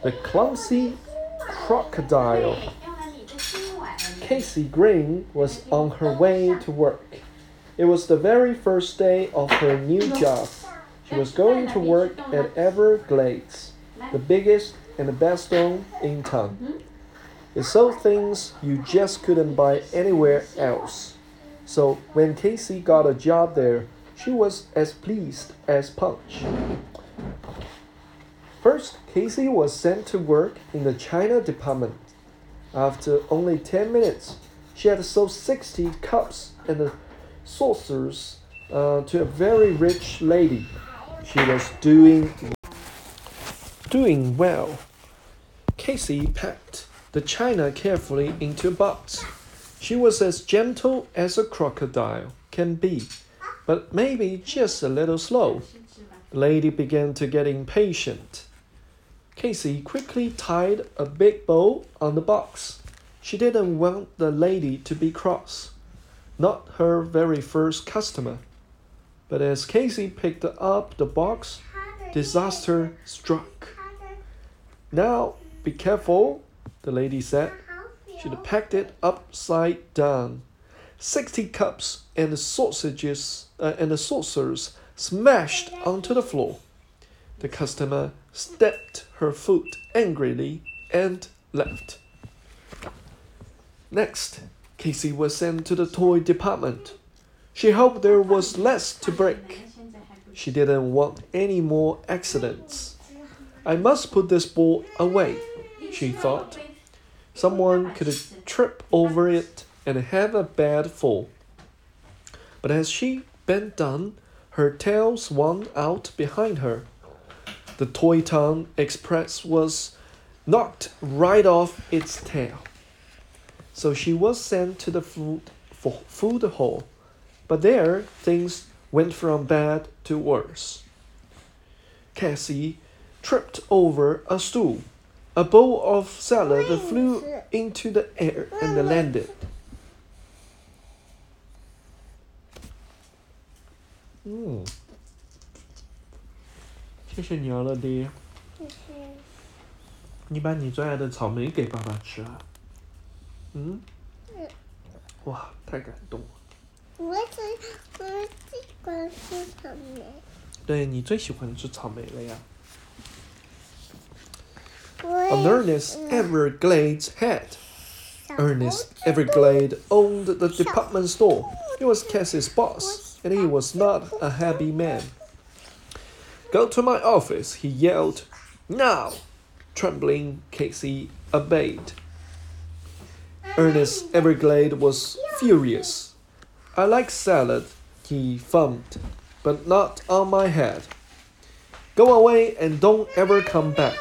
The clumsy crocodile. Casey Green was on her way to work. It was the very first day of her new job. She was going to work at Everglades, the biggest and the best store in town. It sold things you just couldn't buy anywhere else. So when Casey got a job there, she was as pleased as Punch. First, Casey was sent to work in the China department. After only 10 minutes, she had sold 60 cups and saucers uh, to a very rich lady. She was doing doing well. Casey packed the china carefully into a box. She was as gentle as a crocodile can be, but maybe just a little slow. The lady began to get impatient. Casey quickly tied a big bow on the box. She didn't want the lady to be cross. Not her very first customer. But as Casey picked up the box, disaster struck. Now, be careful, the lady said. She'd packed it upside down. Sixty cups and sausages uh, and the saucers smashed onto the floor. The customer stamped her foot angrily and left. Next, Casey was sent to the toy department. She hoped there was less to break. She didn't want any more accidents. I must put this ball away, she thought. Someone could trip over it and have a bad fall. But as she bent down, her tail swung out behind her. The Toy Town Express was knocked right off its tail. So she was sent to the food, for food hall. But there, things went from bad to worse. Cassie tripped over a stool. A bowl of salad flew into the air and landed. 嗯，谢谢你啊，乐迪。你把你最爱的草莓给爸爸吃啊。嗯。哇，太感动了。我最我最喜欢吃草莓。对你最喜欢吃草莓了呀。我 Ernest Everglades had. Ernest Everglade owned the department store. He was Cassie's boss, and he was not a happy man. Go to my office, he yelled. Now! Trembling, Casey obeyed. Ernest Everglade was furious. I like salad, he fumed, but not on my head. Go away and don't ever come back,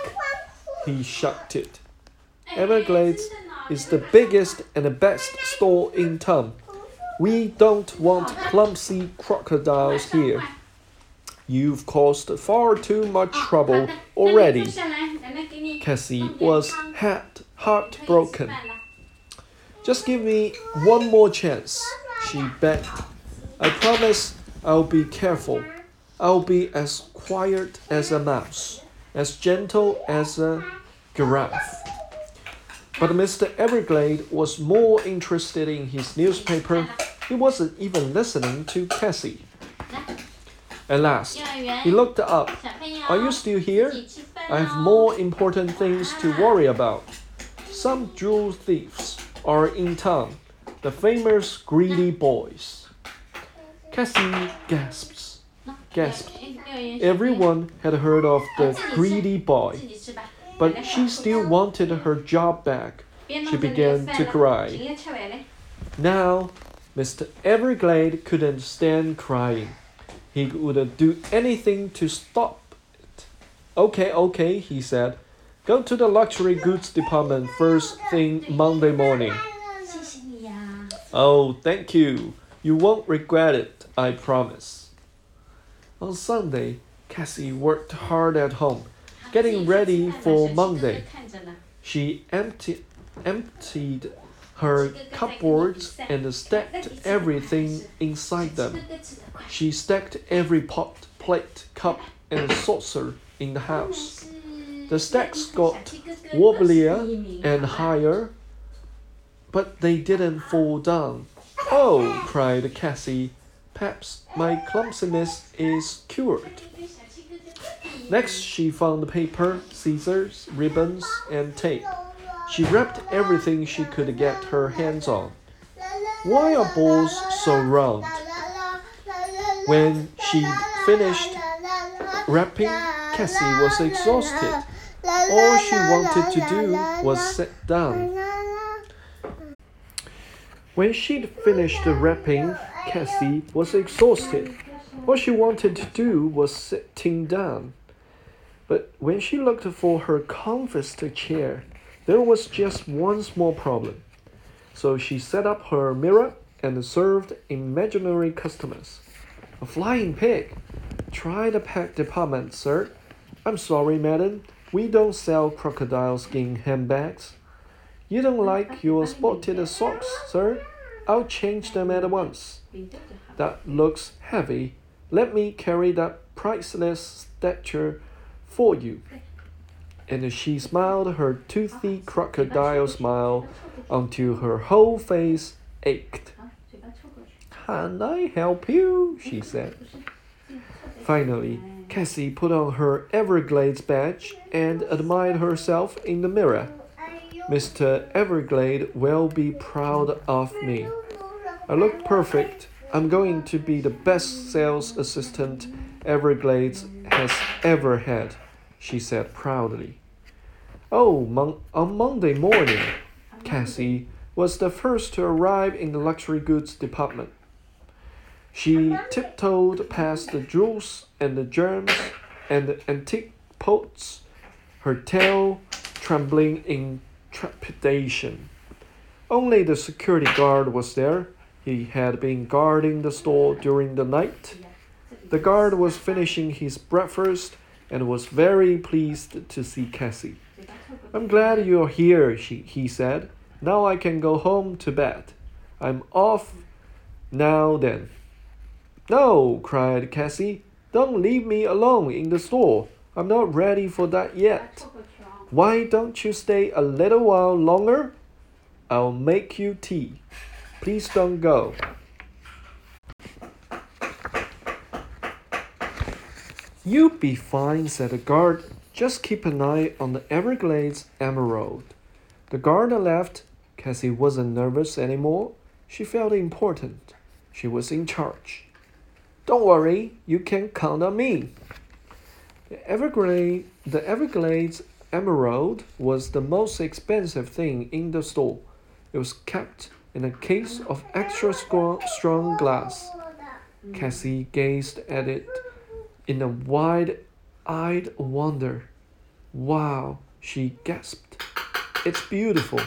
he shouted. Everglades is the biggest and the best store in town. We don't want clumsy crocodiles here. You've caused far too much trouble already. Cassie was heart heartbroken. Just give me one more chance, she begged. I promise I'll be careful. I'll be as quiet as a mouse, as gentle as a giraffe. But Mr. Everglade was more interested in his newspaper. He wasn't even listening to Cassie. At last, he looked up. Are you still here? I have more important things to worry about. Some jewel thieves are in town. The famous greedy boys. Cassie gasps. Gasped. Everyone had heard of the greedy boy, but she still wanted her job back. She began to cry. Now, Mr. Everglade couldn't stand crying. He would do anything to stop it. Okay, okay, he said. Go to the luxury goods department first thing Monday morning. Oh, thank you. You won't regret it, I promise. On Sunday, Cassie worked hard at home, getting ready for Monday. She emptied, emptied her cupboards and stacked everything inside them. She stacked every pot, plate, cup, and saucer in the house. The stacks got wobblier and higher, but they didn't fall down. Oh, cried Cassie, perhaps my clumsiness is cured. Next, she found paper, scissors, ribbons, and tape. She wrapped everything she could get her hands on. Why are balls so round? When she finished wrapping, Cassie was exhausted. All she wanted to do was sit down. When she'd finished wrapping, Cassie was exhausted. All she wanted to do was sitting down. But when she looked for her comfort chair, there was just one small problem. So she set up her mirror and served imaginary customers. A flying pig. Try the pet department, sir. I'm sorry, madam. We don't sell crocodile skin handbags. You don't like your spotted socks, sir? I'll change them at once. That looks heavy. Let me carry that priceless statue for you. And she smiled her toothy crocodile smile until her whole face ached. Can I help you? she said. Finally, Cassie put on her Everglades badge and admired herself in the mirror. Mr. Everglade will be proud of me. I look perfect. I'm going to be the best sales assistant Everglades has ever had, she said proudly. Oh, mon- on Monday morning, Cassie was the first to arrive in the luxury goods department. She tiptoed past the jewels and the gems and the antique pots, her tail trembling in trepidation. Only the security guard was there. He had been guarding the store during the night. The guard was finishing his breakfast and was very pleased to see Cassie. I'm glad you're here, she, he said. Now I can go home to bed. I'm off now then. No, cried Cassie. Don't leave me alone in the store. I'm not ready for that yet. Why don't you stay a little while longer? I'll make you tea. Please don't go. You be fine, said the guard. Just keep an eye on the Everglades Emerald. The guard left. Cassie wasn't nervous anymore. She felt important. She was in charge. Don't worry, you can count on me. The Everglade, the Everglades Emerald was the most expensive thing in the store. It was kept in a case of extra strong glass. Cassie gazed at it in a wide eyed wonder. Wow, she gasped. It's beautiful.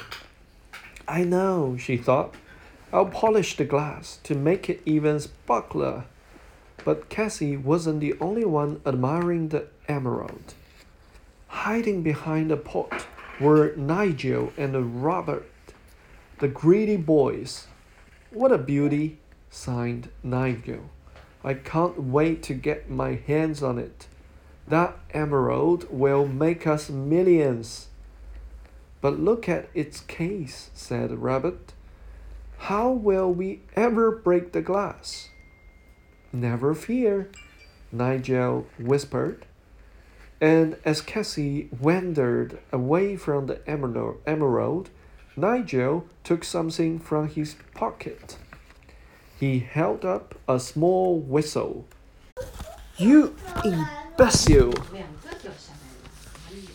I know, she thought. I'll polish the glass to make it even sparkler. But Cassie wasn't the only one admiring the emerald. Hiding behind the pot were Nigel and Robert, the greedy boys. What a beauty, sighed Nigel. I can't wait to get my hands on it. That emerald will make us millions. But look at its case, said Robert. How will we ever break the glass? Never fear, Nigel whispered. And as Cassie wandered away from the emerald, Nigel took something from his pocket. He held up a small whistle. You imbecile!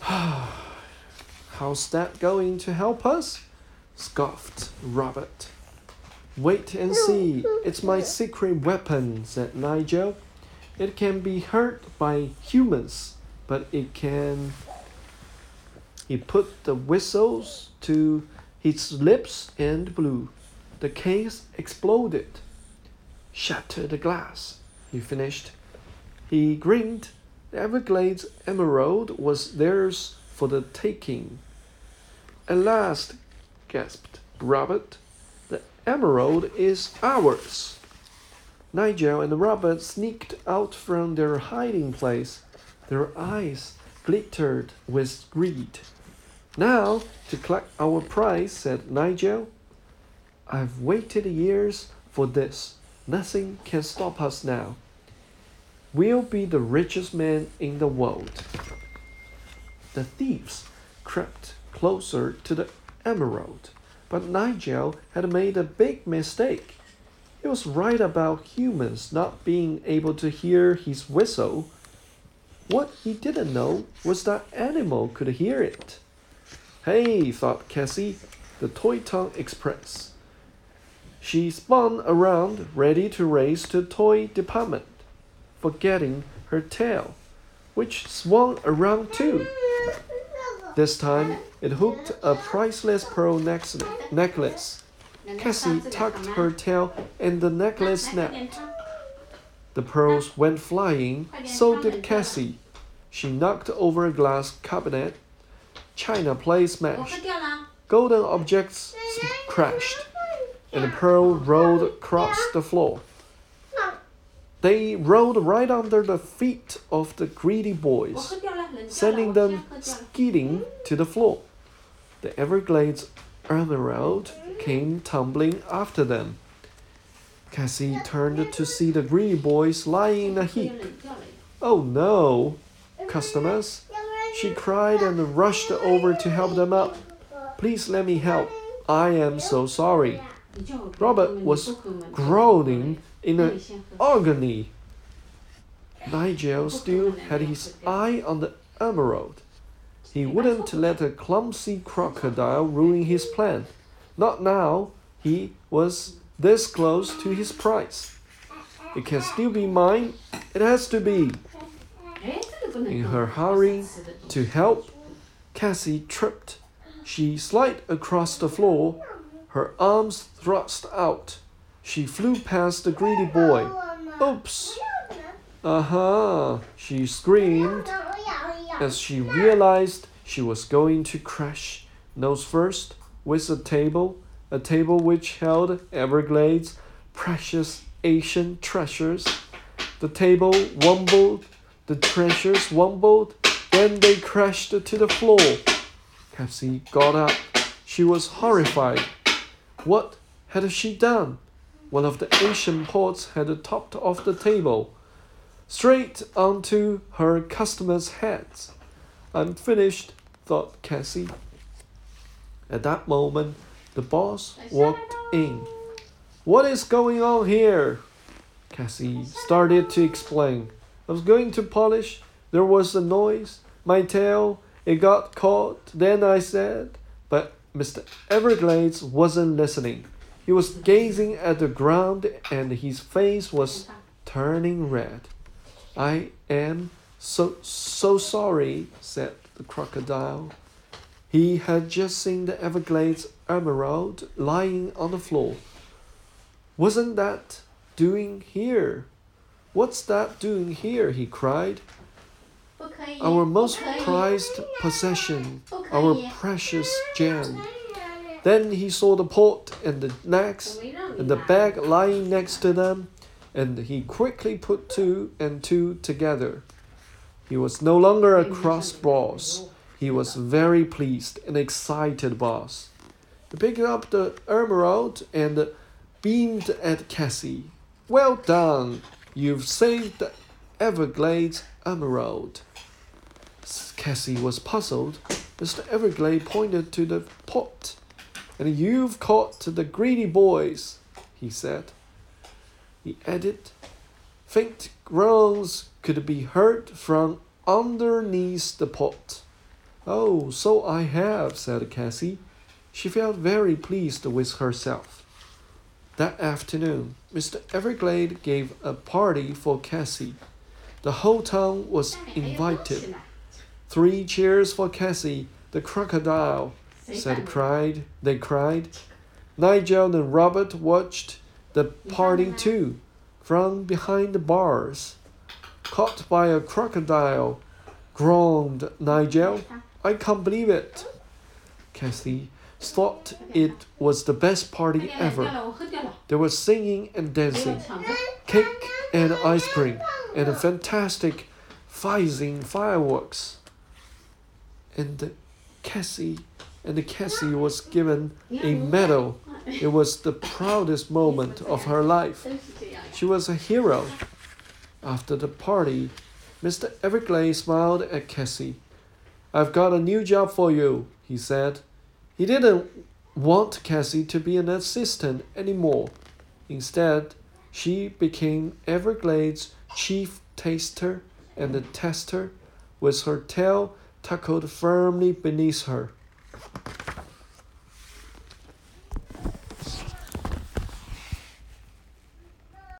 How's that going to help us? scoffed Robert. Wait and see. It's my secret weapon, said Nigel. It can be heard by humans, but it can. He put the whistles to his lips and blew. The case exploded. Shatter the glass, he finished. He grinned. The Everglades emerald was theirs for the taking. At last, gasped Robert the emerald is ours. Nigel and Robert sneaked out from their hiding place, their eyes glittered with greed. Now, to collect our prize, said Nigel. I've waited years for this. Nothing can stop us now. We'll be the richest man in the world. The thieves crept closer to the emerald, but Nigel had made a big mistake. He was right about humans not being able to hear his whistle. What he didn't know was that animal could hear it. Hey, thought Cassie, the Toy Town Express. She spun around, ready to race to toy department, forgetting her tail, which swung around too. This time, it hooked a priceless pearl necklace. Cassie tucked her tail and the necklace snapped. The pearls went flying, so did Cassie. She knocked over a glass cabinet. China plates smashed. Golden objects crashed and the Pearl rolled across the floor. They rolled right under the feet of the greedy boys, sending them skidding to the floor. The Everglades Emerald came tumbling after them. Cassie turned to see the greedy boys lying in a heap. Oh no! Customers! She cried and rushed over to help them up. Please let me help. I am so sorry. Robert was groaning in an agony. Nigel still had his eye on the emerald. He wouldn't let a clumsy crocodile ruin his plan. Not now. He was this close to his prize. It can still be mine. It has to be. In her hurry to help, Cassie tripped. She slid across the floor her arms thrust out. She flew past the greedy boy. Oops! Uh huh, she screamed as she realized she was going to crash nose first with a table, a table which held Everglades' precious Asian treasures. The table wobbled, the treasures wobbled, then they crashed to the floor. Cassie got up. She was horrified. What had she done? One of the Asian pots had topped off the table, straight onto her customers' heads. I'm finished, thought Cassie. At that moment, the boss walked in. What is going on here? Cassie started to explain. I was going to polish. There was a noise. My tail, it got caught. Then I said, but Mr. Everglades wasn't listening. He was gazing at the ground and his face was turning red. I am so so sorry, said the crocodile. He had just seen the Everglades emerald lying on the floor. Wasn't that doing here? What's that doing here? he cried our most prized possession, our precious gem. Then he saw the pot and the next and the bag lying next to them, and he quickly put two and two together. He was no longer a cross boss. He was very pleased and excited boss. He picked up the emerald and beamed at Cassie. Well done! You've saved the Everglades emerald. Cassie was puzzled. Mr. Everglade pointed to the pot. And you've caught the greedy boys, he said. He added, faint groans could be heard from underneath the pot. Oh, so I have, said Cassie. She felt very pleased with herself. That afternoon, Mr. Everglade gave a party for Cassie. The whole town was invited. Three cheers for Cassie, the crocodile, said cried they cried. Nigel and Robert watched the party too, from behind the bars. Caught by a crocodile, groaned Nigel. I can't believe it. Cassie thought it was the best party ever. There was singing and dancing, cake and ice cream, and a fantastic fizzing fireworks and Cassie and Cassie was given a medal. It was the proudest moment of her life. She was a hero. After the party, Mr. Everglade smiled at Cassie. I've got a new job for you, he said. He didn't want Cassie to be an assistant anymore. Instead, she became Everglade's chief taster and tester with her tail Tackled firmly beneath her.